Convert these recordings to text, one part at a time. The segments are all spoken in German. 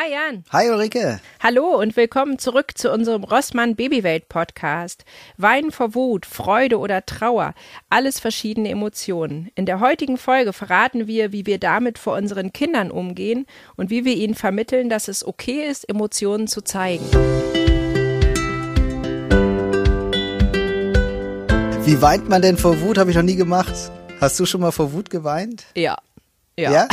Hi Jan. Hi Ulrike. Hallo und willkommen zurück zu unserem Rossmann Babywelt Podcast. Weinen vor Wut, Freude oder Trauer, alles verschiedene Emotionen. In der heutigen Folge verraten wir, wie wir damit vor unseren Kindern umgehen und wie wir ihnen vermitteln, dass es okay ist, Emotionen zu zeigen. Wie weint man denn vor Wut? Habe ich noch nie gemacht. Hast du schon mal vor Wut geweint? Ja. Ja. Ja?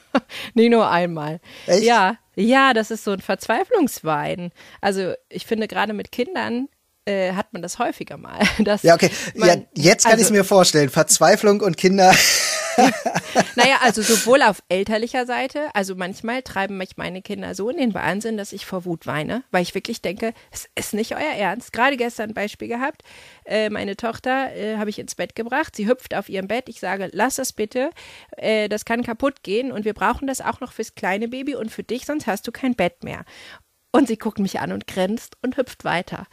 Nie nur einmal. Echt? Ja, ja, das ist so ein Verzweiflungswein. Also ich finde gerade mit Kindern äh, hat man das häufiger mal. Ja, okay. man, ja, jetzt kann ich also, es mir vorstellen. Verzweiflung und Kinder. Naja, also sowohl auf elterlicher Seite, also manchmal treiben mich meine Kinder so in den Wahnsinn, dass ich vor Wut weine, weil ich wirklich denke, es ist nicht euer Ernst. Gerade gestern ein Beispiel gehabt, äh, meine Tochter äh, habe ich ins Bett gebracht, sie hüpft auf ihrem Bett, ich sage, lass das bitte, äh, das kann kaputt gehen und wir brauchen das auch noch fürs kleine Baby und für dich, sonst hast du kein Bett mehr. Und sie guckt mich an und grinst und hüpft weiter.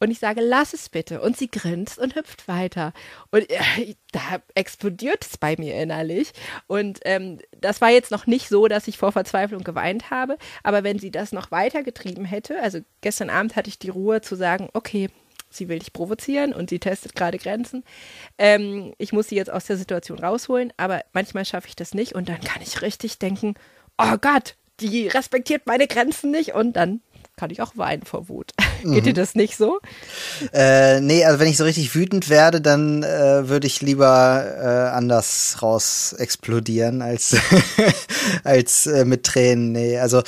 Und ich sage, lass es bitte. Und sie grinst und hüpft weiter. Und äh, da explodiert es bei mir innerlich. Und ähm, das war jetzt noch nicht so, dass ich vor Verzweiflung geweint habe. Aber wenn sie das noch weiter getrieben hätte, also gestern Abend hatte ich die Ruhe zu sagen, okay, sie will dich provozieren und sie testet gerade Grenzen. Ähm, ich muss sie jetzt aus der Situation rausholen, aber manchmal schaffe ich das nicht und dann kann ich richtig denken, oh Gott, die respektiert meine Grenzen nicht und dann kann ich auch weinen vor Wut. Geht dir das nicht so? Äh, nee, also wenn ich so richtig wütend werde, dann äh, würde ich lieber äh, anders raus explodieren als als äh, mit Tränen. Nee, also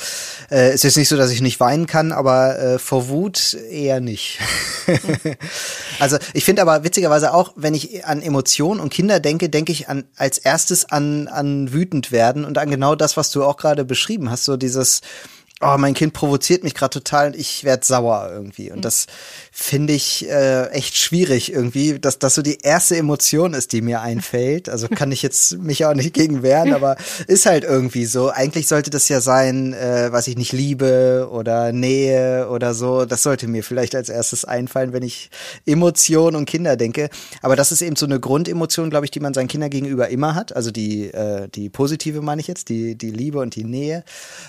äh, es ist nicht so, dass ich nicht weinen kann, aber äh, vor Wut eher nicht. also ich finde aber witzigerweise auch, wenn ich an Emotionen und Kinder denke, denke ich an als erstes an an wütend werden und an genau das, was du auch gerade beschrieben hast, so dieses oh, mein Kind provoziert mich gerade total und ich werd sauer irgendwie. Und Mhm. das finde ich äh, echt schwierig irgendwie, dass das so die erste Emotion ist, die mir einfällt. Also kann ich jetzt mich auch nicht gegen wehren, aber ist halt irgendwie so. Eigentlich sollte das ja sein, äh, was ich nicht liebe oder Nähe oder so. Das sollte mir vielleicht als erstes einfallen, wenn ich Emotionen und Kinder denke. Aber das ist eben so eine Grundemotion, glaube ich, die man seinen Kindern gegenüber immer hat. Also die, äh, die positive meine ich jetzt, die, die Liebe und die Nähe.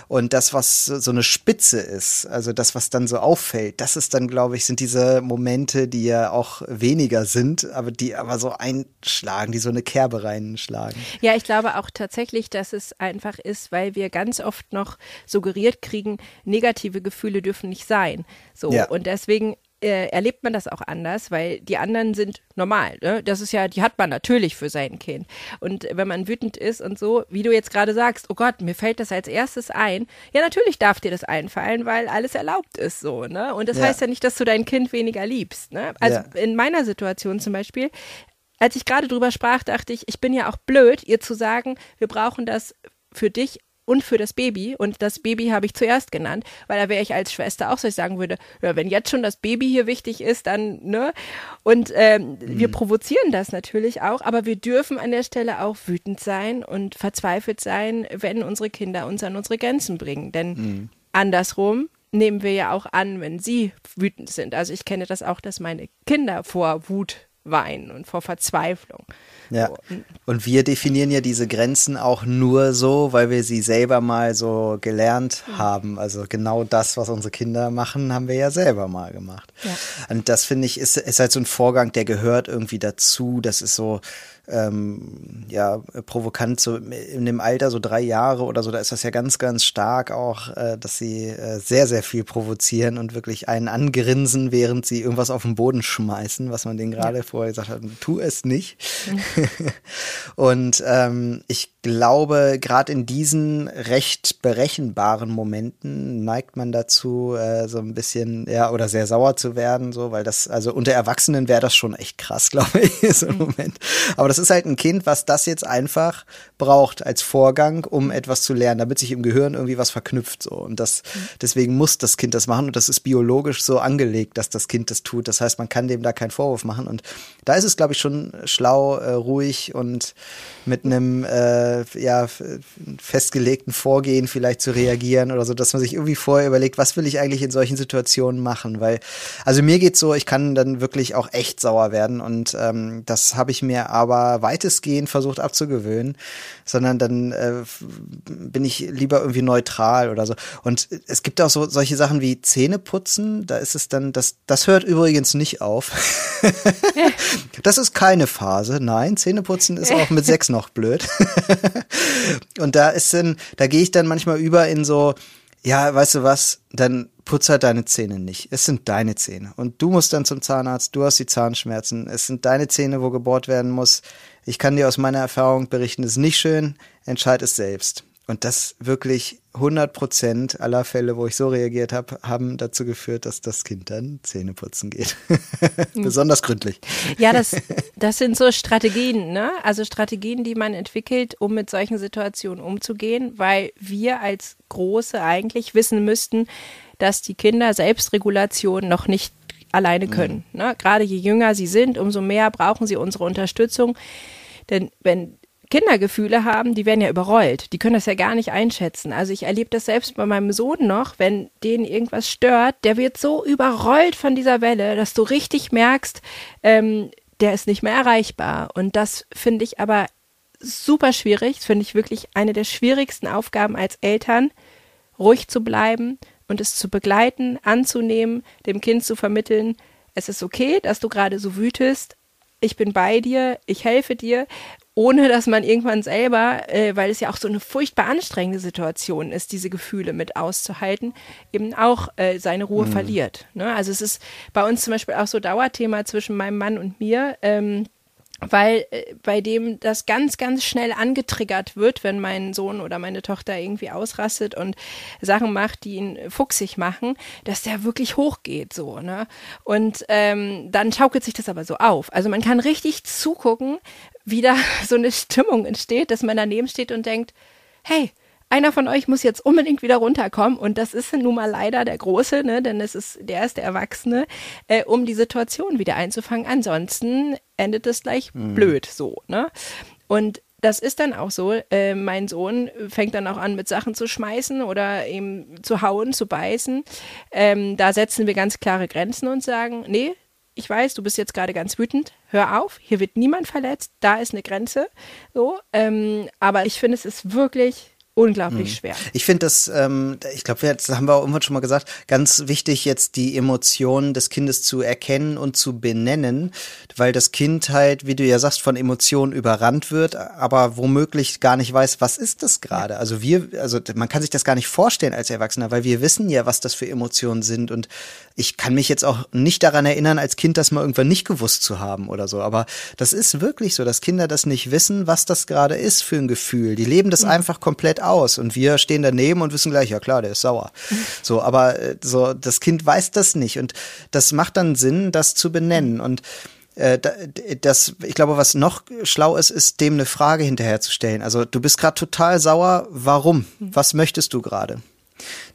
Und das, was so eine Spitze ist, also das, was dann so auffällt, das ist dann, glaube ich, sind diese Momente, die ja auch weniger sind, aber die aber so einschlagen, die so eine Kerbe reinschlagen. Ja, ich glaube auch tatsächlich, dass es einfach ist, weil wir ganz oft noch suggeriert kriegen, negative Gefühle dürfen nicht sein. So. Ja. Und deswegen äh, erlebt man das auch anders, weil die anderen sind normal. Ne? Das ist ja, die hat man natürlich für sein Kind. Und wenn man wütend ist und so, wie du jetzt gerade sagst, oh Gott, mir fällt das als erstes ein. Ja, natürlich darf dir das einfallen, weil alles erlaubt ist so. Ne? Und das Ja. heißt ja nicht, dass du dein Kind weniger liebst. Ne? Also Ja. in meiner Situation zum Beispiel, als ich gerade drüber sprach, dachte ich, ich bin ja auch blöd, ihr zu sagen, wir brauchen das für dich und für das Baby. Und das Baby habe ich zuerst genannt, weil da wäre ich als Schwester auch so, ich sagen würde, ja, wenn jetzt schon das Baby hier wichtig ist, dann, ne? Und ähm, wir provozieren das natürlich auch, aber wir dürfen an der Stelle auch wütend sein und verzweifelt sein, wenn unsere Kinder uns an unsere Grenzen bringen. Denn andersrum nehmen wir ja auch an, wenn sie wütend sind. Also ich kenne das auch, dass meine Kinder vor Wut weinen und vor Verzweiflung. Ja. So. Und wir definieren ja diese Grenzen auch nur so, weil wir sie selber mal so gelernt haben. Also genau das, was unsere Kinder machen, haben wir ja selber mal gemacht. Ja. Und das finde ich, ist, ist halt so ein Vorgang, der gehört irgendwie dazu. Das ist so, ähm, ja, provokant, so in dem Alter, so drei Jahre oder so, da ist das ja ganz, ganz stark auch, äh, dass sie äh, sehr, sehr viel provozieren und wirklich einen angrinsen, während sie irgendwas auf den Boden schmeißen, was man denen gerade vorher gesagt hat, tu es nicht. und ähm, ich glaube, gerade in diesen recht berechenbaren Momenten neigt man dazu, äh, so ein bisschen, ja, oder sehr sauer zu werden, so, weil das, also unter Erwachsenen wäre das schon echt krass, glaube ich, so im Moment. Aber das ist halt ein Kind, was das jetzt einfach braucht als Vorgang, um etwas zu lernen, damit sich im Gehirn irgendwie was verknüpft, so. Und das, deswegen muss das Kind das machen und das ist biologisch so angelegt, dass das Kind das tut. Das heißt, man kann dem da keinen Vorwurf machen und da ist es, glaube ich, schon schlau, äh, ruhig und mit einem äh, ja, festgelegten Vorgehen vielleicht zu reagieren oder so, dass man sich irgendwie vorher überlegt, was will ich eigentlich in solchen Situationen machen, weil also mir geht's so, ich kann dann wirklich auch echt sauer werden und ähm, das habe ich mir aber weitestgehend versucht abzugewöhnen, sondern dann äh, bin ich lieber irgendwie neutral oder so. Und es gibt auch so solche Sachen wie Zähneputzen, da ist es dann, das, das hört übrigens nicht auf. das ist keine Phase, nein, Zähneputzen ist auch mit sechs noch blöd. Und da ist dann, da gehe ich dann manchmal über in so, ja, weißt du was, dann putz halt deine Zähne nicht. Es sind deine Zähne. Und du musst dann zum Zahnarzt, du hast die Zahnschmerzen. Es sind deine Zähne, wo gebohrt werden muss. Ich kann dir aus meiner Erfahrung berichten, es ist nicht schön, entscheid es selbst. Und das wirklich 100 Prozent aller Fälle, wo ich so reagiert habe, haben dazu geführt, dass das Kind dann Zähne putzen geht. Hm. Besonders gründlich. Ja, das, das sind so Strategien, ne? Also Strategien, die man entwickelt, um mit solchen Situationen umzugehen, weil wir als Große eigentlich wissen müssten, dass die Kinder Selbstregulation noch nicht alleine können. Mhm. Ne? Gerade je jünger sie sind, umso mehr brauchen sie unsere Unterstützung. Denn wenn Kindergefühle haben, die werden ja überrollt. Die können das ja gar nicht einschätzen. Also ich erlebe das selbst bei meinem Sohn noch, wenn den irgendwas stört, der wird so überrollt von dieser Welle, dass du richtig merkst, ähm, der ist nicht mehr erreichbar. Und das finde ich aber super schwierig. Das finde ich wirklich eine der schwierigsten Aufgaben als Eltern, ruhig zu bleiben und es zu begleiten, anzunehmen, dem Kind zu vermitteln, es ist okay, dass du gerade so wütest, ich bin bei dir, ich helfe dir ohne dass man irgendwann selber, äh, weil es ja auch so eine furchtbar anstrengende Situation ist, diese Gefühle mit auszuhalten, eben auch äh, seine Ruhe mhm. verliert. Ne? Also es ist bei uns zum Beispiel auch so Dauerthema zwischen meinem Mann und mir. Ähm, weil äh, bei dem das ganz, ganz schnell angetriggert wird, wenn mein Sohn oder meine Tochter irgendwie ausrastet und Sachen macht, die ihn fuchsig machen, dass der wirklich hochgeht so, ne? Und ähm, dann schaukelt sich das aber so auf. Also man kann richtig zugucken, wie da so eine Stimmung entsteht, dass man daneben steht und denkt, hey, einer von euch muss jetzt unbedingt wieder runterkommen und das ist nun mal leider der Große, ne, denn es ist der ist der Erwachsene, äh, um die Situation wieder einzufangen. Ansonsten endet es gleich mhm. blöd so, ne? Und das ist dann auch so. Äh, mein Sohn fängt dann auch an, mit Sachen zu schmeißen oder eben zu hauen, zu beißen. Ähm, da setzen wir ganz klare Grenzen und sagen, nee, ich weiß, du bist jetzt gerade ganz wütend, hör auf, hier wird niemand verletzt, da ist eine Grenze. So, ähm, aber ich finde, es ist wirklich unglaublich hm. schwer. Ich finde das, ähm, ich glaube, jetzt haben wir auch irgendwann schon mal gesagt, ganz wichtig jetzt die Emotionen des Kindes zu erkennen und zu benennen, weil das Kind halt, wie du ja sagst, von Emotionen überrannt wird, aber womöglich gar nicht weiß, was ist das gerade. Also wir, also man kann sich das gar nicht vorstellen als Erwachsener, weil wir wissen ja, was das für Emotionen sind und ich kann mich jetzt auch nicht daran erinnern, als Kind das mal irgendwann nicht gewusst zu haben oder so, aber das ist wirklich so, dass Kinder das nicht wissen, was das gerade ist für ein Gefühl. Die leben das mhm. einfach komplett aus und wir stehen daneben und wissen gleich, ja klar, der ist sauer. So, aber äh, so das Kind weiß das nicht und das macht dann Sinn, das zu benennen und äh, das, ich glaube, was noch schlau ist, ist, dem eine Frage hinterherzustellen. Also du bist gerade total sauer. Warum? Was möchtest du gerade?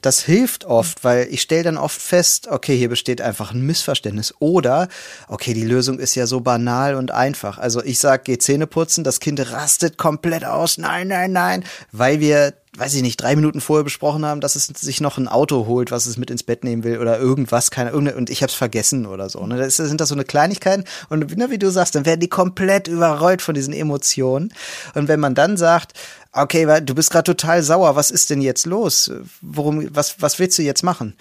Das hilft oft, weil ich stelle dann oft fest, okay, hier besteht einfach ein Missverständnis. Oder, okay, die Lösung ist ja so banal und einfach. Also ich sage, geh Zähne putzen, das Kind rastet komplett aus, nein, nein, nein, weil wir weiß ich nicht, drei Minuten vorher besprochen haben, dass es sich noch ein Auto holt, was es mit ins Bett nehmen will oder irgendwas, keine, und ich habe es vergessen oder so. Ne? Das sind das so eine Kleinigkeiten und ne, wie du sagst, dann werden die komplett überrollt von diesen Emotionen. Und wenn man dann sagt, okay, du bist gerade total sauer, was ist denn jetzt los? Worum, was, was willst du jetzt machen?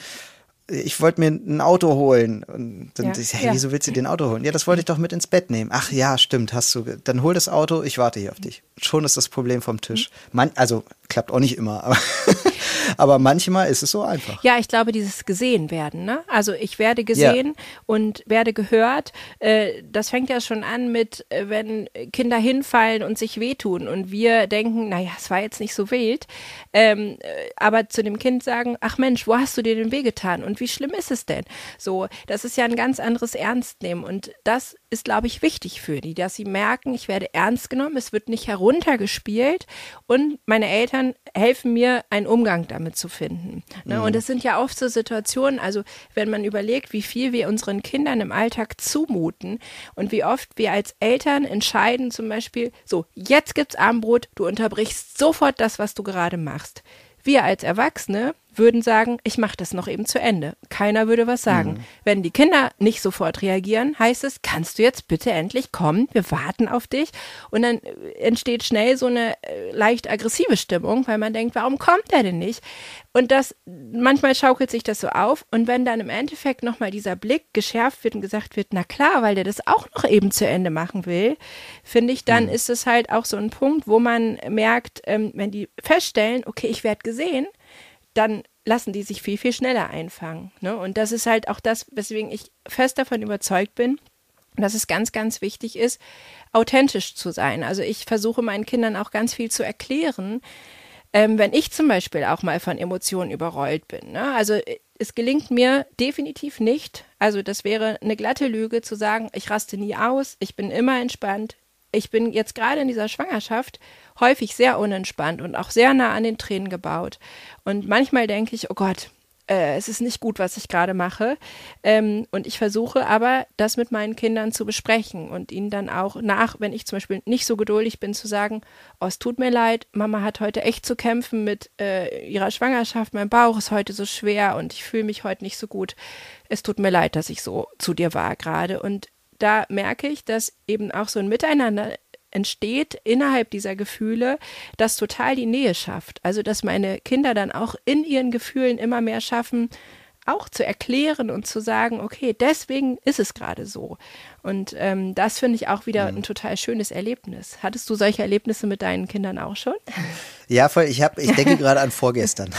Ich wollte mir ein Auto holen. Und dann ja, ich, hey, wieso willst du dir ein Auto holen? Ja, das wollte ich doch mit ins Bett nehmen. Ach ja, stimmt, hast du. Dann hol das Auto, ich warte hier auf dich. Schon ist das Problem vom Tisch. Man, also klappt auch nicht immer, aber Aber manchmal ist es so einfach. Ja, ich glaube, dieses gesehen werden. Ne? Also ich werde gesehen ja. und werde gehört. Äh, das fängt ja schon an mit, äh, wenn Kinder hinfallen und sich wehtun und wir denken, naja, es war jetzt nicht so wild. Ähm, äh, aber zu dem Kind sagen, ach Mensch, wo hast du dir den Weh getan und wie schlimm ist es denn? So, das ist ja ein ganz anderes Ernstnehmen und das ist, glaube ich, wichtig für die, dass sie merken, ich werde ernst genommen, es wird nicht heruntergespielt und meine Eltern helfen mir, einen Umgang damit zu finden. Ne? Mhm. Und es sind ja oft so Situationen, also wenn man überlegt, wie viel wir unseren Kindern im Alltag zumuten und wie oft wir als Eltern entscheiden, zum Beispiel, so, jetzt gibt's Armbrot, du unterbrichst sofort das, was du gerade machst. Wir als Erwachsene würden sagen, ich mache das noch eben zu Ende. Keiner würde was sagen. Mhm. Wenn die Kinder nicht sofort reagieren, heißt es, kannst du jetzt bitte endlich kommen? Wir warten auf dich. Und dann äh, entsteht schnell so eine äh, leicht aggressive Stimmung, weil man denkt, warum kommt er denn nicht? Und das, manchmal schaukelt sich das so auf. Und wenn dann im Endeffekt nochmal dieser Blick geschärft wird und gesagt wird, na klar, weil der das auch noch eben zu Ende machen will, finde ich, dann mhm. ist es halt auch so ein Punkt, wo man merkt, ähm, wenn die feststellen, okay, ich werde gesehen, dann lassen die sich viel, viel schneller einfangen. Ne? Und das ist halt auch das, weswegen ich fest davon überzeugt bin, dass es ganz, ganz wichtig ist, authentisch zu sein. Also ich versuche meinen Kindern auch ganz viel zu erklären, ähm, wenn ich zum Beispiel auch mal von Emotionen überrollt bin. Ne? Also äh, es gelingt mir definitiv nicht. Also das wäre eine glatte Lüge zu sagen, ich raste nie aus, ich bin immer entspannt. Ich bin jetzt gerade in dieser Schwangerschaft häufig sehr unentspannt und auch sehr nah an den Tränen gebaut. Und manchmal denke ich, oh Gott, äh, es ist nicht gut, was ich gerade mache. Ähm, und ich versuche aber, das mit meinen Kindern zu besprechen und ihnen dann auch nach, wenn ich zum Beispiel nicht so geduldig bin, zu sagen, oh, es tut mir leid, Mama hat heute echt zu kämpfen mit äh, ihrer Schwangerschaft, mein Bauch ist heute so schwer und ich fühle mich heute nicht so gut. Es tut mir leid, dass ich so zu dir war gerade. Und da merke ich, dass eben auch so ein Miteinander entsteht innerhalb dieser Gefühle, das total die Nähe schafft. Also, dass meine Kinder dann auch in ihren Gefühlen immer mehr schaffen, auch zu erklären und zu sagen, okay, deswegen ist es gerade so. Und ähm, das finde ich auch wieder mhm. ein total schönes Erlebnis. Hattest du solche Erlebnisse mit deinen Kindern auch schon? Ja, voll. Ich, hab, ich denke gerade an vorgestern.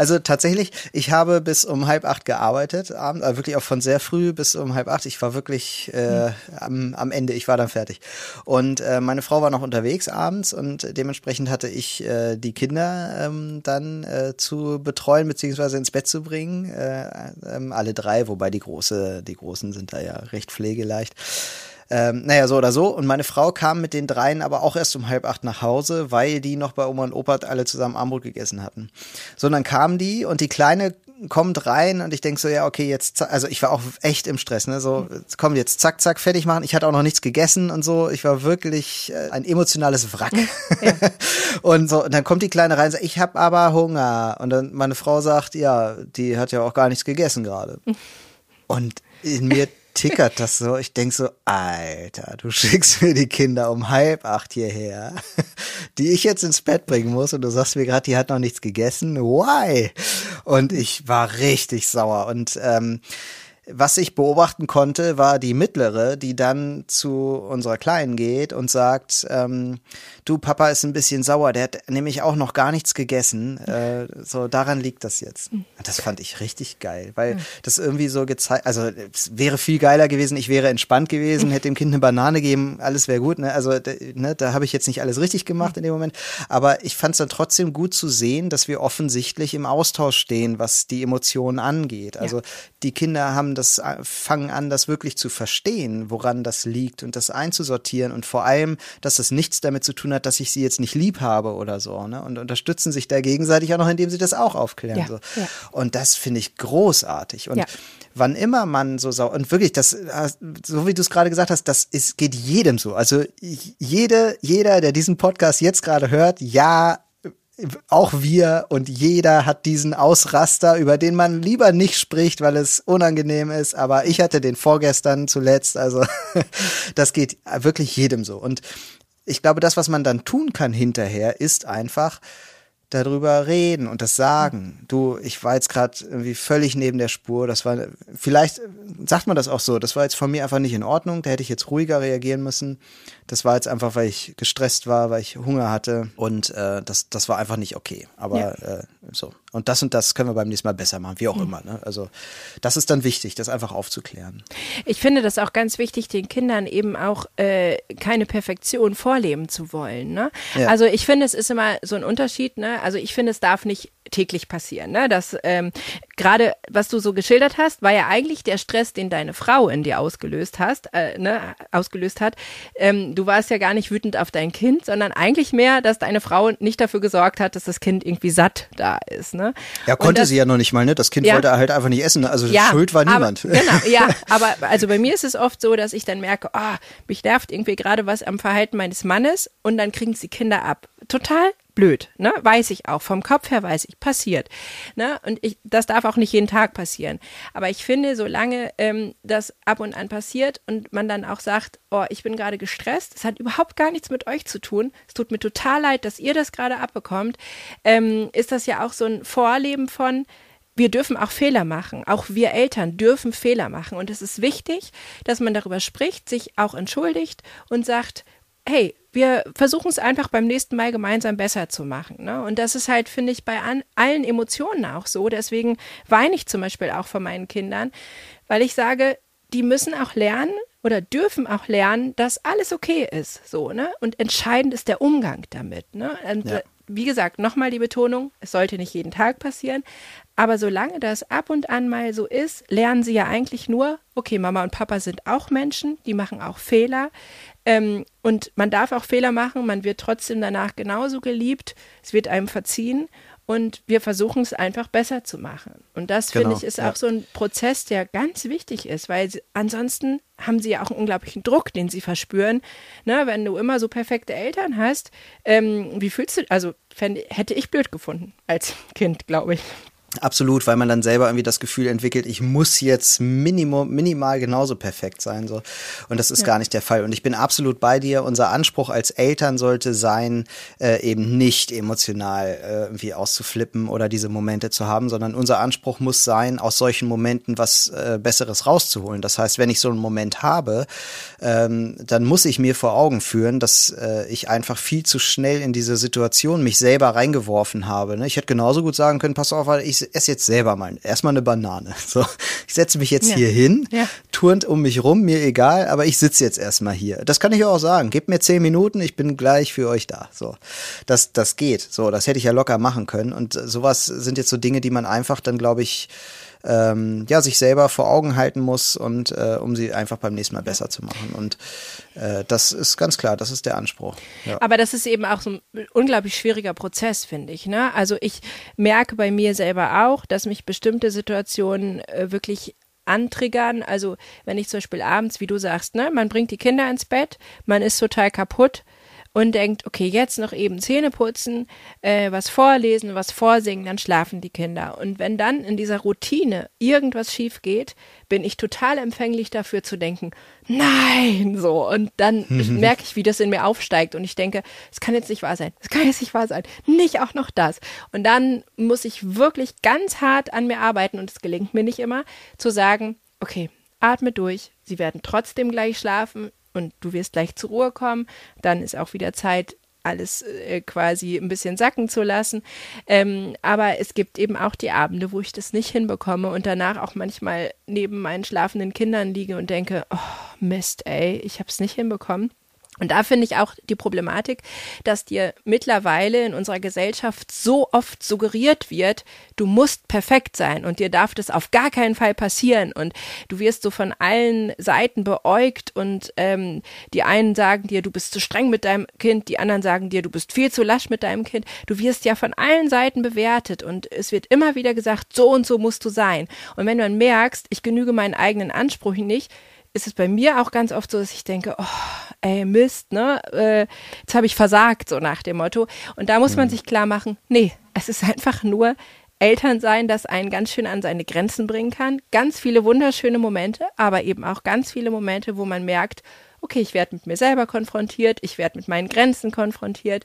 Also tatsächlich, ich habe bis um halb acht gearbeitet, abend, also wirklich auch von sehr früh bis um halb acht. Ich war wirklich äh, am, am Ende, ich war dann fertig. Und äh, meine Frau war noch unterwegs abends und dementsprechend hatte ich äh, die Kinder ähm, dann äh, zu betreuen beziehungsweise ins Bett zu bringen. Äh, äh, alle drei, wobei die große, die großen sind da ja recht pflegeleicht. Ähm, naja, so oder so. Und meine Frau kam mit den dreien aber auch erst um halb acht nach Hause, weil die noch bei Oma und Opa alle zusammen Armbrot gegessen hatten. So, und dann kamen die und die Kleine kommt rein und ich denk so, ja, okay, jetzt, also ich war auch echt im Stress, ne, so, komm jetzt, zack, zack, fertig machen. Ich hatte auch noch nichts gegessen und so. Ich war wirklich äh, ein emotionales Wrack. Ja. und so, und dann kommt die Kleine rein und sagt, ich habe aber Hunger. Und dann meine Frau sagt, ja, die hat ja auch gar nichts gegessen gerade. Und in mir tickert das so. Ich denk so, Alter, du schickst mir die Kinder um halb acht hierher, die ich jetzt ins Bett bringen muss und du sagst mir gerade, die hat noch nichts gegessen. Why? Und ich war richtig sauer und ähm, was ich beobachten konnte, war die mittlere, die dann zu unserer Kleinen geht und sagt, ähm, du Papa ist ein bisschen sauer, der hat nämlich auch noch gar nichts gegessen. Äh, so daran liegt das jetzt. Hm. Das fand ich richtig geil, weil hm. das irgendwie so gezeigt, also es wäre viel geiler gewesen, ich wäre entspannt gewesen, hätte dem Kind eine Banane gegeben, alles wäre gut. Ne? Also ne, da habe ich jetzt nicht alles richtig gemacht in dem Moment, aber ich fand es dann trotzdem gut zu sehen, dass wir offensichtlich im Austausch stehen, was die Emotionen angeht. Also die Kinder haben das äh, fangen an, das wirklich zu verstehen, woran das liegt und das einzusortieren und vor allem, dass es nichts damit zu tun hat, dass ich sie jetzt nicht lieb habe oder so, ne? Und unterstützen sich da gegenseitig auch noch, indem sie das auch aufklären. Ja, so. Ja. Und das finde ich großartig. Und ja. wann immer man so sau und wirklich, das, so wie du es gerade gesagt hast, das ist, geht jedem so. Also jede, jeder, der diesen Podcast jetzt gerade hört, ja, auch wir und jeder hat diesen Ausraster, über den man lieber nicht spricht, weil es unangenehm ist. Aber ich hatte den vorgestern zuletzt. Also das geht wirklich jedem so. Und ich glaube, das, was man dann tun kann hinterher, ist einfach, darüber reden und das sagen. Du, ich war jetzt gerade irgendwie völlig neben der Spur. Das war, vielleicht sagt man das auch so, das war jetzt von mir einfach nicht in Ordnung. Da hätte ich jetzt ruhiger reagieren müssen. Das war jetzt einfach, weil ich gestresst war, weil ich Hunger hatte und äh, das, das war einfach nicht okay. Aber ja. äh, so. Und das und das können wir beim nächsten Mal besser machen, wie auch mhm. immer. Ne? Also das ist dann wichtig, das einfach aufzuklären. Ich finde das auch ganz wichtig, den Kindern eben auch äh, keine Perfektion vorleben zu wollen. Ne? Ja. Also ich finde, es ist immer so ein Unterschied. Ne? Also ich finde, es darf nicht täglich passieren. Ne? Das ähm, gerade, was du so geschildert hast, war ja eigentlich der Stress, den deine Frau in dir ausgelöst hast, äh, ne, ausgelöst hat. Ähm, du warst ja gar nicht wütend auf dein Kind, sondern eigentlich mehr, dass deine Frau nicht dafür gesorgt hat, dass das Kind irgendwie satt da ist. Ne? Ja, konnte das, sie ja noch nicht mal, ne? Das Kind ja, wollte halt einfach nicht essen. Also ja, schuld war niemand. Aber, genau, ja, aber also bei mir ist es oft so, dass ich dann merke, oh, mich nervt irgendwie gerade was am Verhalten meines Mannes und dann kriegen sie Kinder ab. Total blöd, ne? Weiß ich auch. Vom Kopf her weiß ich, passiert. Ne? Und ich, das darf auch nicht jeden Tag passieren. Aber ich finde, solange ähm, das ab und an passiert und man dann auch sagt, oh, ich bin gerade gestresst, es hat überhaupt gar nichts mit euch zu tun, es tut mir total leid, dass ihr das gerade abbekommt, ähm, ist das ja auch so ein Vorleben von, wir dürfen auch Fehler machen. Auch wir Eltern dürfen Fehler machen. Und es ist wichtig, dass man darüber spricht, sich auch entschuldigt und sagt, hey, wir versuchen es einfach beim nächsten Mal gemeinsam besser zu machen. Ne? Und das ist halt, finde ich, bei an, allen Emotionen auch so. Deswegen weine ich zum Beispiel auch von meinen Kindern, weil ich sage, die müssen auch lernen oder dürfen auch lernen, dass alles okay ist. So, ne? Und entscheidend ist der Umgang damit. Ne? Und ja. wie gesagt, nochmal die Betonung, es sollte nicht jeden Tag passieren, aber solange das ab und an mal so ist, lernen sie ja eigentlich nur, okay, Mama und Papa sind auch Menschen, die machen auch Fehler. Ähm, und man darf auch Fehler machen, man wird trotzdem danach genauso geliebt, es wird einem verziehen und wir versuchen es einfach besser zu machen. Und das genau, finde ich ist ja. auch so ein Prozess, der ganz wichtig ist, weil sie, ansonsten haben sie ja auch einen unglaublichen Druck, den sie verspüren. Ne, wenn du immer so perfekte Eltern hast, ähm, wie fühlst du, also fänd, hätte ich blöd gefunden als Kind, glaube ich. Absolut, weil man dann selber irgendwie das Gefühl entwickelt, ich muss jetzt minimum, minimal genauso perfekt sein. So. Und das ist ja. gar nicht der Fall. Und ich bin absolut bei dir. Unser Anspruch als Eltern sollte sein, äh, eben nicht emotional äh, irgendwie auszuflippen oder diese Momente zu haben, sondern unser Anspruch muss sein, aus solchen Momenten was äh, Besseres rauszuholen. Das heißt, wenn ich so einen Moment habe, ähm, dann muss ich mir vor Augen führen, dass äh, ich einfach viel zu schnell in diese Situation mich selber reingeworfen habe. Ne? Ich hätte genauso gut sagen können, pass auf, ich ich esse jetzt selber mal erstmal eine Banane. So, ich setze mich jetzt ja. hier hin, ja. turnt um mich rum, mir egal, aber ich sitze jetzt erstmal hier. Das kann ich auch sagen. Gebt mir zehn Minuten, ich bin gleich für euch da. So, das das geht. So, das hätte ich ja locker machen können. Und sowas sind jetzt so Dinge, die man einfach dann, glaube ich, ähm, ja, sich selber vor Augen halten muss und äh, um sie einfach beim nächsten Mal besser zu machen. Und äh, das ist ganz klar, das ist der Anspruch. Ja. Aber das ist eben auch so ein unglaublich schwieriger Prozess, finde ich. Ne? Also ich merke bei mir selber auch, dass mich bestimmte Situationen äh, wirklich antriggern. Also wenn ich zum Beispiel abends, wie du sagst, ne, man bringt die Kinder ins Bett, man ist total kaputt und denkt, okay, jetzt noch eben Zähne putzen, äh, was vorlesen, was vorsingen, dann schlafen die Kinder. Und wenn dann in dieser Routine irgendwas schief geht, bin ich total empfänglich dafür zu denken, nein, so. Und dann merke ich, wie das in mir aufsteigt und ich denke, es kann jetzt nicht wahr sein, es kann jetzt nicht wahr sein, nicht auch noch das. Und dann muss ich wirklich ganz hart an mir arbeiten und es gelingt mir nicht immer, zu sagen, okay, atme durch, sie werden trotzdem gleich schlafen, und du wirst gleich zur Ruhe kommen. Dann ist auch wieder Zeit, alles äh, quasi ein bisschen sacken zu lassen. Ähm, aber es gibt eben auch die Abende, wo ich das nicht hinbekomme und danach auch manchmal neben meinen schlafenden Kindern liege und denke, oh Mist, ey, ich habe es nicht hinbekommen. Und da finde ich auch die Problematik, dass dir mittlerweile in unserer Gesellschaft so oft suggeriert wird, du musst perfekt sein und dir darf das auf gar keinen Fall passieren und du wirst so von allen Seiten beäugt und ähm, die einen sagen dir, du bist zu streng mit deinem Kind, die anderen sagen dir, du bist viel zu lasch mit deinem Kind. Du wirst ja von allen Seiten bewertet und es wird immer wieder gesagt, so und so musst du sein. Und wenn du dann merkst, ich genüge meinen eigenen Ansprüchen nicht, ist es bei mir auch ganz oft so, dass ich denke, oh, ey, Mist, ne? Äh, jetzt habe ich versagt, so nach dem Motto. Und da muss man mhm. sich klar machen, nee, es ist einfach nur Eltern sein, das einen ganz schön an seine Grenzen bringen kann. Ganz viele wunderschöne Momente, aber eben auch ganz viele Momente, wo man merkt, okay, ich werde mit mir selber konfrontiert, ich werde mit meinen Grenzen konfrontiert.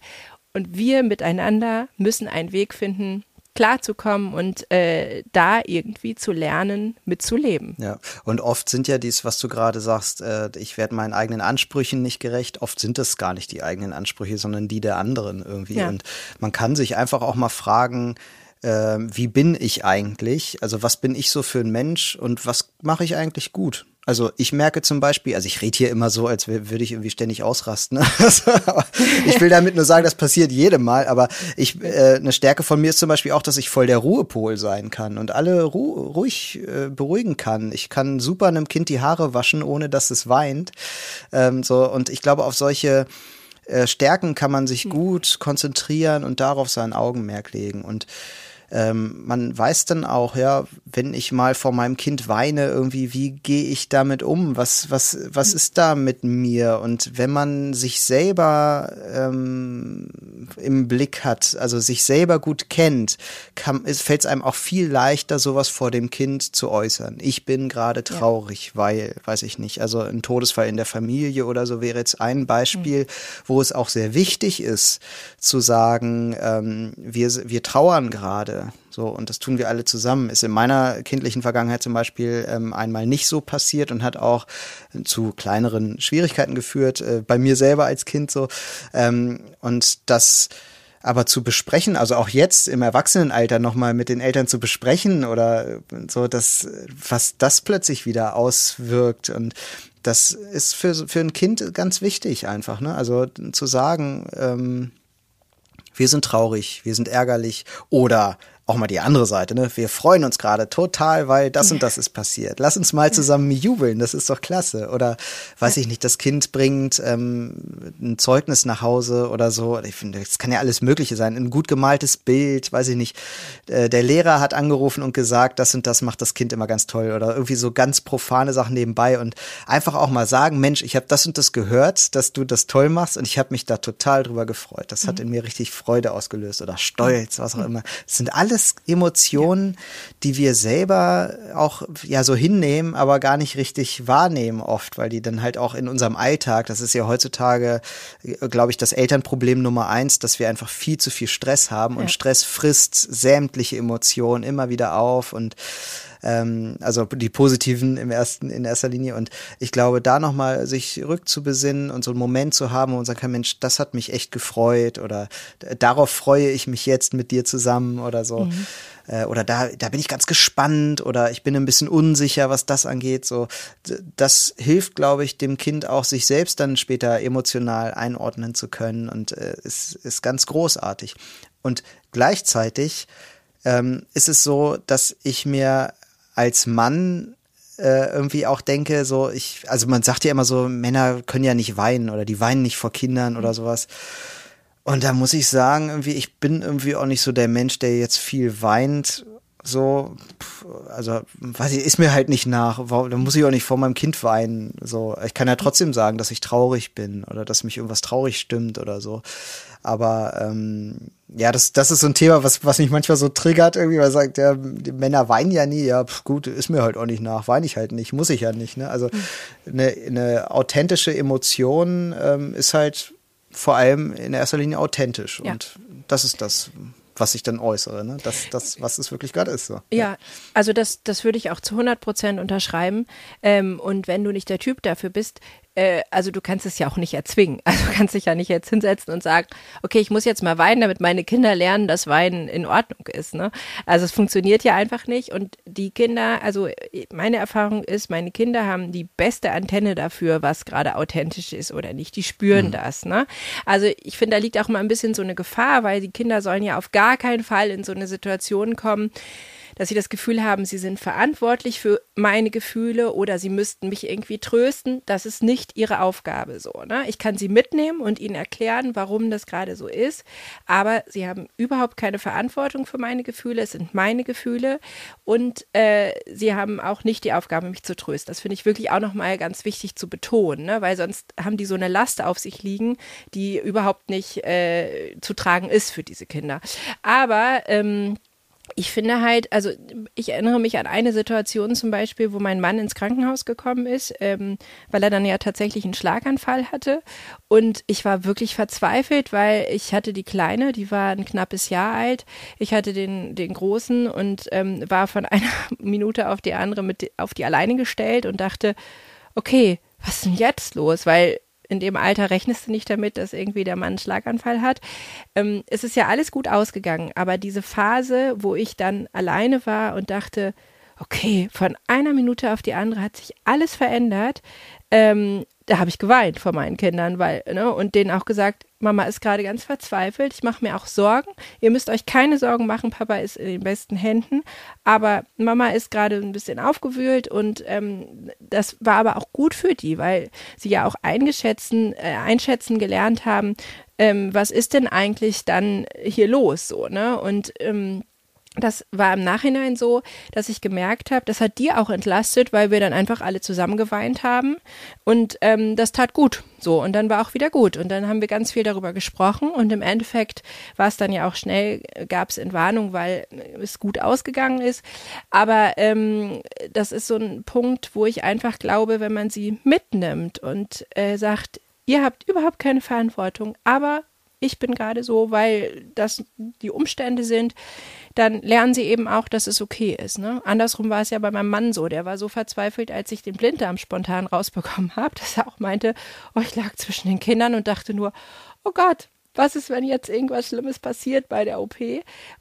Und wir miteinander müssen einen Weg finden, klarzukommen und äh, da irgendwie zu lernen, mitzuleben. Ja, und oft sind ja dies, was du gerade sagst, äh, ich werde meinen eigenen Ansprüchen nicht gerecht. Oft sind es gar nicht die eigenen Ansprüche, sondern die der anderen irgendwie. Ja. Und man kann sich einfach auch mal fragen, äh, wie bin ich eigentlich? Also was bin ich so für ein Mensch und was mache ich eigentlich gut? Also ich merke zum Beispiel, also ich rede hier immer so, als würde ich irgendwie ständig ausrasten. Ne? ich will damit nur sagen, das passiert jedem Mal, aber ich äh, eine Stärke von mir ist zum Beispiel auch, dass ich voll der Ruhepol sein kann und alle ru ruhig äh, beruhigen kann. Ich kann super einem Kind die Haare waschen, ohne dass es weint. Ähm, so und ich glaube, auf solche äh, Stärken kann man sich hm. gut konzentrieren und darauf sein Augenmerk legen und ähm, man weiß dann auch, ja, wenn ich mal vor meinem Kind weine, irgendwie, wie gehe ich damit um? Was, was, was ist da mit mir? Und wenn man sich selber ähm, im Blick hat, also sich selber gut kennt, fällt es einem auch viel leichter, sowas vor dem Kind zu äußern. Ich bin gerade traurig, ja. weil, weiß ich nicht, also ein Todesfall in der Familie oder so wäre jetzt ein Beispiel, mhm. wo es auch sehr wichtig ist, zu sagen, ähm, wir, wir trauern gerade. So, und das tun wir alle zusammen. Ist in meiner kindlichen Vergangenheit zum Beispiel ähm, einmal nicht so passiert und hat auch zu kleineren Schwierigkeiten geführt, äh, bei mir selber als Kind so. Ähm, und das aber zu besprechen, also auch jetzt im Erwachsenenalter nochmal mit den Eltern zu besprechen oder so, dass, was das plötzlich wieder auswirkt und das ist für, für ein Kind ganz wichtig einfach, ne? Also zu sagen, ähm, wir sind traurig, wir sind ärgerlich oder auch mal die andere Seite, ne? Wir freuen uns gerade total, weil das und das ist passiert. Lass uns mal zusammen jubeln, das ist doch klasse. Oder weiß ich nicht, das Kind bringt ähm, ein Zeugnis nach Hause oder so. Ich finde, das kann ja alles Mögliche sein. Ein gut gemaltes Bild, weiß ich nicht. Äh, der Lehrer hat angerufen und gesagt, das und das macht das Kind immer ganz toll. Oder irgendwie so ganz profane Sachen nebenbei und einfach auch mal sagen, Mensch, ich habe das und das gehört, dass du das toll machst und ich habe mich da total drüber gefreut. Das hat mhm. in mir richtig Freude ausgelöst oder Stolz, was auch mhm. immer. Das sind alle alles Emotionen, ja. die wir selber auch ja so hinnehmen, aber gar nicht richtig wahrnehmen oft, weil die dann halt auch in unserem Alltag, das ist ja heutzutage, glaube ich, das Elternproblem Nummer eins, dass wir einfach viel zu viel Stress haben ja. und Stress frisst sämtliche Emotionen immer wieder auf und ähm, also die positiven im ersten, in erster Linie. Und ich glaube, da nochmal sich rückzubesinnen und so einen Moment zu haben, wo man sagen kann, Mensch, das hat mich echt gefreut oder darauf freue ich mich jetzt mit dir zusammen oder so. Mhm. Äh, oder da, da bin ich ganz gespannt oder ich bin ein bisschen unsicher, was das angeht. So, das hilft, glaube ich, dem Kind auch, sich selbst dann später emotional einordnen zu können und äh, ist, ist ganz großartig. Und gleichzeitig ähm, ist es so, dass ich mir als Mann äh, irgendwie auch denke, so ich, also man sagt ja immer so, Männer können ja nicht weinen oder die weinen nicht vor Kindern oder mhm. sowas. Und da muss ich sagen, irgendwie, ich bin irgendwie auch nicht so der Mensch, der jetzt viel weint. So, also, weiß ich, ist mir halt nicht nach. Da muss ich auch nicht vor meinem Kind weinen. So, ich kann ja trotzdem sagen, dass ich traurig bin oder dass mich irgendwas traurig stimmt oder so. Aber ähm, ja, das, das ist so ein Thema, was, was mich manchmal so triggert, irgendwie, weil sagt, ja, die Männer weinen ja nie, ja, pf, gut, ist mir halt auch nicht nach, weine ich halt nicht, muss ich ja nicht. Ne? Also eine, eine authentische Emotion ähm, ist halt vor allem in erster Linie authentisch. Ja. Und das ist das, was ich dann äußere, ne? Das, das, was es wirklich gerade ist. So. Ja, also das, das würde ich auch zu 100 Prozent unterschreiben. Ähm, und wenn du nicht der Typ dafür bist, äh, also du kannst es ja auch nicht erzwingen. Also du kannst dich ja nicht jetzt hinsetzen und sagen, okay, ich muss jetzt mal weinen, damit meine Kinder lernen, dass Weinen in Ordnung ist. Ne? Also es funktioniert ja einfach nicht. Und die Kinder, also meine Erfahrung ist, meine Kinder haben die beste Antenne dafür, was gerade authentisch ist oder nicht. Die spüren mhm. das. Ne? Also ich finde, da liegt auch mal ein bisschen so eine Gefahr, weil die Kinder sollen ja auf gar keinen Fall in so eine Situation kommen, dass sie das Gefühl haben, sie sind verantwortlich für meine Gefühle oder sie müssten mich irgendwie trösten. Das ist nicht ihre Aufgabe so. Ne? Ich kann sie mitnehmen und ihnen erklären, warum das gerade so ist, aber sie haben überhaupt keine Verantwortung für meine Gefühle. Es sind meine Gefühle und äh, sie haben auch nicht die Aufgabe, mich zu trösten. Das finde ich wirklich auch nochmal ganz wichtig zu betonen, ne? weil sonst haben die so eine Last auf sich liegen, die überhaupt nicht äh, zu tragen ist für diese Kinder. Aber ähm, ich finde halt, also ich erinnere mich an eine Situation zum Beispiel, wo mein Mann ins Krankenhaus gekommen ist, ähm, weil er dann ja tatsächlich einen Schlaganfall hatte. Und ich war wirklich verzweifelt, weil ich hatte die Kleine, die war ein knappes Jahr alt. Ich hatte den, den Großen und ähm, war von einer Minute auf die andere mit auf die alleine gestellt und dachte, okay, was ist denn jetzt los? Weil in dem Alter rechnest du nicht damit, dass irgendwie der Mann einen Schlaganfall hat. Ähm, es ist ja alles gut ausgegangen, aber diese Phase, wo ich dann alleine war und dachte, okay, von einer Minute auf die andere hat sich alles verändert, ähm, da habe ich geweint vor meinen Kindern, weil, ne, und denen auch gesagt, Mama ist gerade ganz verzweifelt, ich mache mir auch Sorgen. Ihr müsst euch keine Sorgen machen, Papa ist in den besten Händen, aber Mama ist gerade ein bisschen aufgewühlt und ähm, das war aber auch gut für die, weil sie ja auch eingeschätzen, äh, einschätzen gelernt haben, ähm, was ist denn eigentlich dann hier los so, ne? Und ähm, das war im Nachhinein so, dass ich gemerkt habe, das hat dir auch entlastet, weil wir dann einfach alle zusammen geweint haben und ähm, das tat gut. So und dann war auch wieder gut und dann haben wir ganz viel darüber gesprochen und im Endeffekt war es dann ja auch schnell, gab es Entwarnung, weil es gut ausgegangen ist. Aber ähm, das ist so ein Punkt, wo ich einfach glaube, wenn man sie mitnimmt und äh, sagt, ihr habt überhaupt keine Verantwortung, aber ich bin gerade so, weil das die Umstände sind, dann lernen sie eben auch, dass es okay ist. Ne? Andersrum war es ja bei meinem Mann so, der war so verzweifelt, als ich den Blinddarm spontan rausbekommen habe, dass er auch meinte, oh, ich lag zwischen den Kindern und dachte nur, oh Gott, was ist, wenn jetzt irgendwas Schlimmes passiert bei der OP?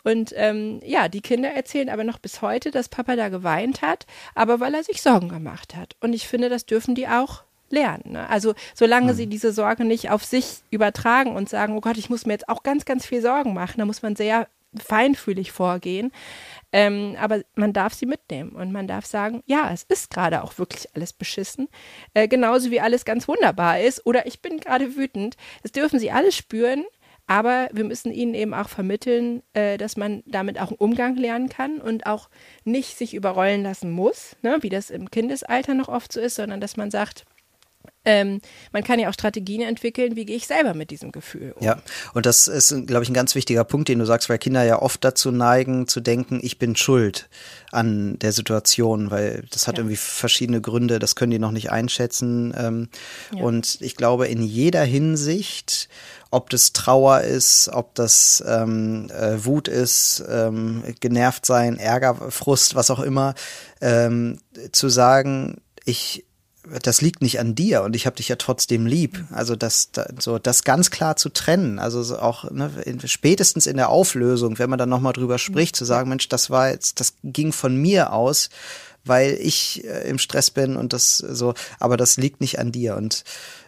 Und ähm, ja, die Kinder erzählen aber noch bis heute, dass Papa da geweint hat, aber weil er sich Sorgen gemacht hat. Und ich finde, das dürfen die auch lernen. Ne? Also solange mhm. sie diese Sorge nicht auf sich übertragen und sagen, oh Gott, ich muss mir jetzt auch ganz, ganz viel Sorgen machen, da muss man sehr feinfühlig vorgehen. Ähm, aber man darf sie mitnehmen und man darf sagen, ja, es ist gerade auch wirklich alles beschissen. Äh, genauso wie alles ganz wunderbar ist oder ich bin gerade wütend. Das dürfen sie alles spüren. Aber wir müssen ihnen eben auch vermitteln, äh, dass man damit auch einen Umgang lernen kann und auch nicht sich überrollen lassen muss, ne, wie das im Kindesalter noch oft so ist, sondern dass man sagt, ähm, man kann ja auch Strategien entwickeln, wie gehe ich selber mit diesem Gefühl um. Ja, und das ist, glaube ich, ein ganz wichtiger Punkt, den du sagst, weil Kinder ja oft dazu neigen, zu denken, ich bin schuld an der Situation, weil das hat ja. irgendwie verschiedene Gründe, das können die noch nicht einschätzen. Ähm, ja. Und ich glaube, in jeder Hinsicht, ob das Trauer ist, ob das ähm, äh, Wut ist, ähm, genervt sein, Ärger, Frust, was auch immer, ähm, zu sagen, ich das liegt nicht an dir und ich habe dich ja trotzdem lieb. Also das, so das ganz klar zu trennen, also so auch ne, in, spätestens in der Auflösung, wenn man dann nochmal drüber spricht, zu sagen, Mensch, das war jetzt, das ging von mir aus, weil ich äh, im Stress bin und das so, aber das liegt nicht an dir und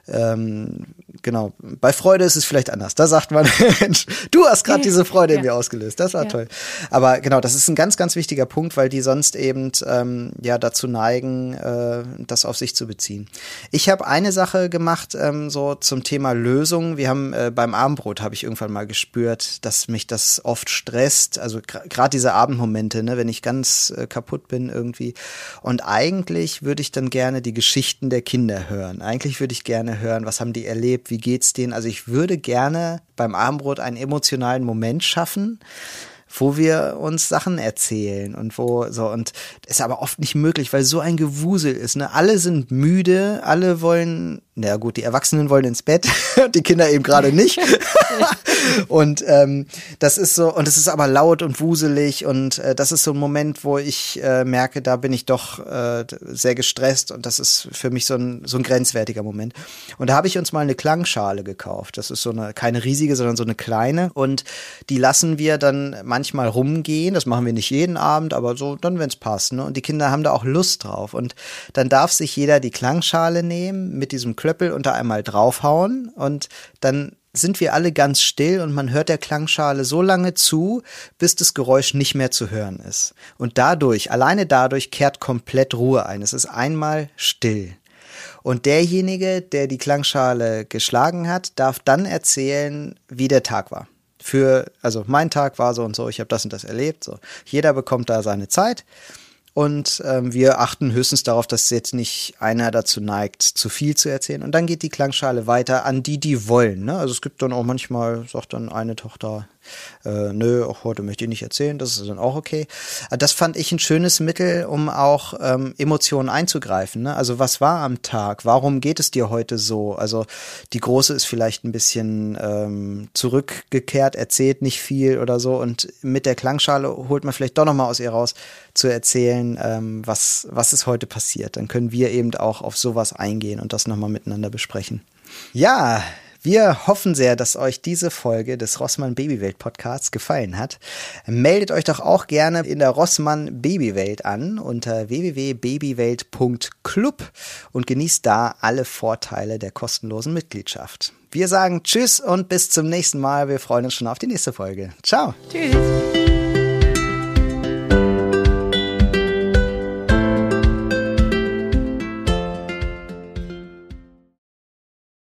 ähm, genau. Bei Freude ist es vielleicht anders. Da sagt man, du hast gerade diese Freude ja. in mir ausgelöst. Das war ja. toll. Aber genau, das ist ein ganz, ganz wichtiger Punkt, weil die sonst eben ähm, ja dazu neigen, äh, das auf sich zu beziehen. Ich habe eine Sache gemacht, ähm, so zum Thema Lösung. Wir haben äh, beim Abendbrot habe ich irgendwann mal gespürt, dass mich das oft stresst. Also gerade diese Abendmomente, ne, wenn ich ganz äh, kaputt bin irgendwie. Und eigentlich würde ich dann gerne die Geschichten der Kinder hören. Eigentlich würde ich gerne hören, was haben die erlebt, wie geht's denen. Also ich würde gerne beim Abendbrot einen emotionalen Moment schaffen, wo wir uns Sachen erzählen und wo so und ist aber oft nicht möglich, weil so ein Gewusel ist. Ne? Alle sind müde, alle wollen na gut, die Erwachsenen wollen ins Bett, die Kinder eben gerade nicht. und ähm, das ist so, und es ist aber laut und wuselig und äh, das ist so ein Moment, wo ich äh, merke, da bin ich doch äh, sehr gestresst und das ist für mich so ein, so ein grenzwertiger Moment. Und da habe ich uns mal eine Klangschale gekauft. Das ist so eine, keine riesige, sondern so eine kleine und die lassen wir dann manchmal rumgehen. Das machen wir nicht jeden Abend, aber so dann, wenn es passt. Ne? Und die Kinder haben da auch Lust drauf. Und dann darf sich jeder die Klangschale nehmen mit diesem Klöppel und da einmal draufhauen und dann sind wir alle ganz still und man hört der Klangschale so lange zu, bis das Geräusch nicht mehr zu hören ist. Und dadurch, alleine dadurch kehrt komplett Ruhe ein. Es ist einmal still. Und derjenige, der die Klangschale geschlagen hat, darf dann erzählen, wie der Tag war. Für, also mein Tag war so und so, ich habe das und das erlebt. So. Jeder bekommt da seine Zeit. Und ähm, wir achten höchstens darauf, dass jetzt nicht einer dazu neigt, zu viel zu erzählen. Und dann geht die Klangschale weiter an die, die wollen. Ne? Also es gibt dann auch manchmal, sagt dann eine Tochter, äh, nö, auch heute möchte ich nicht erzählen, das ist dann auch okay. Äh, das fand ich ein schönes Mittel, um auch ähm, Emotionen einzugreifen. Ne? Also was war am Tag? Warum geht es dir heute so? Also die Große ist vielleicht ein bisschen ähm, zurückgekehrt, erzählt nicht viel oder so und mit der Klangschale holt man vielleicht doch nochmal aus ihr raus zu erzählen, ähm, was, was ist heute passiert. Dann können wir eben auch auf sowas eingehen und das nochmal miteinander besprechen. Ja, wir hoffen sehr, dass euch diese Folge des Rossmann Babywelt Podcasts gefallen hat. Meldet euch doch auch gerne in der Rossmann Babywelt an unter www.babywelt.club und genießt da alle Vorteile der kostenlosen Mitgliedschaft. Wir sagen Tschüss und bis zum nächsten Mal. Wir freuen uns schon auf die nächste Folge. Ciao. Tschüss.